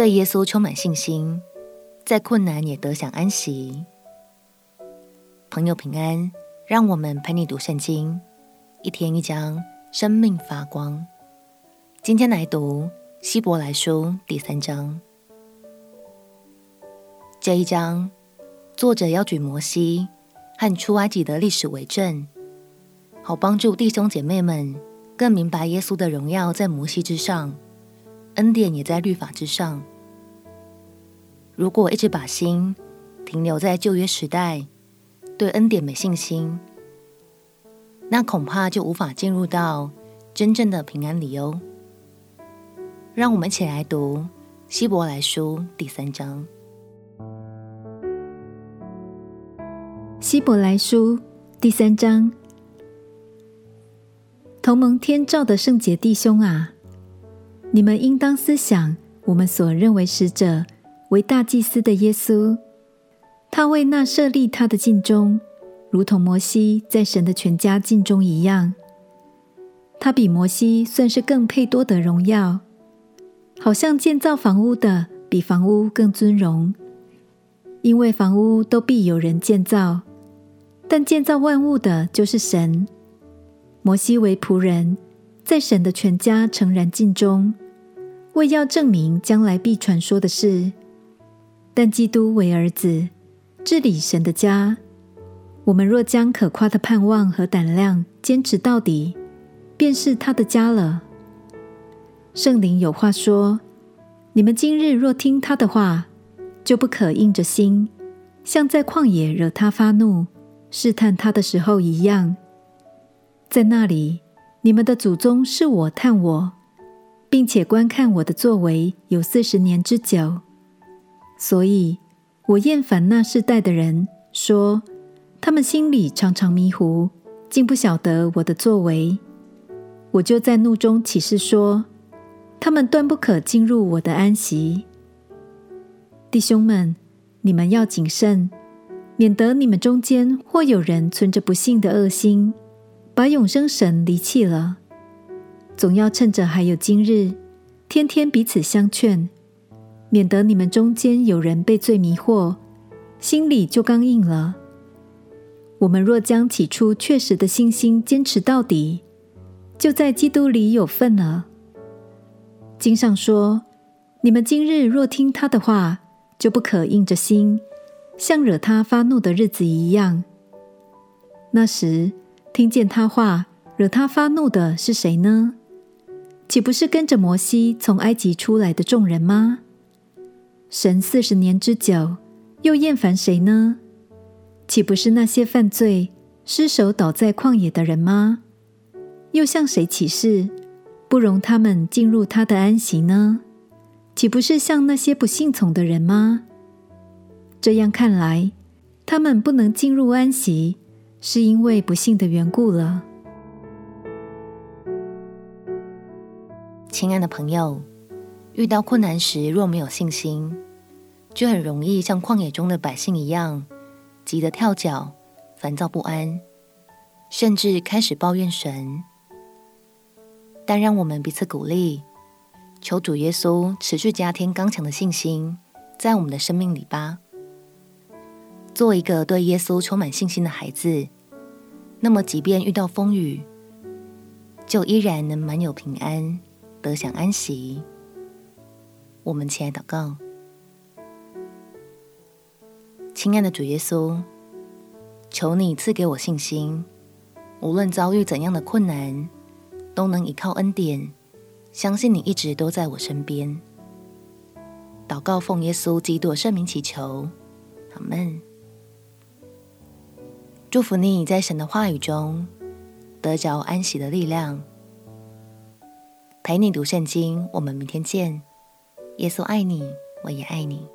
对耶稣充满信心，在困难也得享安息。朋友平安，让我们陪你读圣经，一天一章，生命发光。今天来读希伯来书第三章。这一章，作者要举摩西和出埃及的历史为证，好帮助弟兄姐妹们更明白耶稣的荣耀在摩西之上，恩典也在律法之上。如果一直把心停留在旧约时代，对恩典没信心，那恐怕就无法进入到真正的平安里哦。让我们一起来读希伯来书第三章。希伯来书第三章，同盟天照的圣洁弟兄啊，你们应当思想我们所认为使者为大祭司的耶稣，他为那设立他的尽忠，如同摩西在神的全家敬忠一样。他比摩西算是更配多得荣耀，好像建造房屋的比房屋更尊荣，因为房屋都必有人建造。但建造万物的就是神。摩西为仆人，在神的全家诚然尽忠，为要证明将来必传说的事。但基督为儿子，治理神的家。我们若将可夸的盼望和胆量坚持到底，便是他的家了。圣灵有话说：你们今日若听他的话，就不可硬着心，像在旷野惹他发怒。试探他的时候一样，在那里，你们的祖宗试我探我，并且观看我的作为有四十年之久。所以我厌烦那世代的人，说他们心里常常迷糊，竟不晓得我的作为。我就在怒中起誓说，他们断不可进入我的安息。弟兄们，你们要谨慎。免得你们中间或有人存着不信的恶心，把永生神离弃了。总要趁着还有今日，天天彼此相劝，免得你们中间有人被罪迷惑，心里就刚硬了。我们若将起初确实的信心坚持到底，就在基督里有份了。经上说：你们今日若听他的话，就不可硬着心。像惹他发怒的日子一样，那时听见他话惹他发怒的是谁呢？岂不是跟着摩西从埃及出来的众人吗？神四十年之久，又厌烦谁呢？岂不是那些犯罪、失手倒在旷野的人吗？又向谁起誓，不容他们进入他的安息呢？岂不是向那些不信从的人吗？这样看来，他们不能进入安息，是因为不信的缘故了。亲爱的朋友，遇到困难时，若没有信心，就很容易像旷野中的百姓一样，急得跳脚，烦躁不安，甚至开始抱怨神。但让我们彼此鼓励，求主耶稣持续加添刚强的信心，在我们的生命里吧。做一个对耶稣充满信心的孩子，那么即便遇到风雨，就依然能满有平安，得享安息。我们起来祷告，亲爱的主耶稣，求你赐给我信心，无论遭遇怎样的困难，都能依靠恩典，相信你一直都在我身边。祷告奉耶稣基督圣名祈求，阿门。祝福你在神的话语中得着安息的力量，陪你读圣经。我们明天见。耶稣爱你，我也爱你。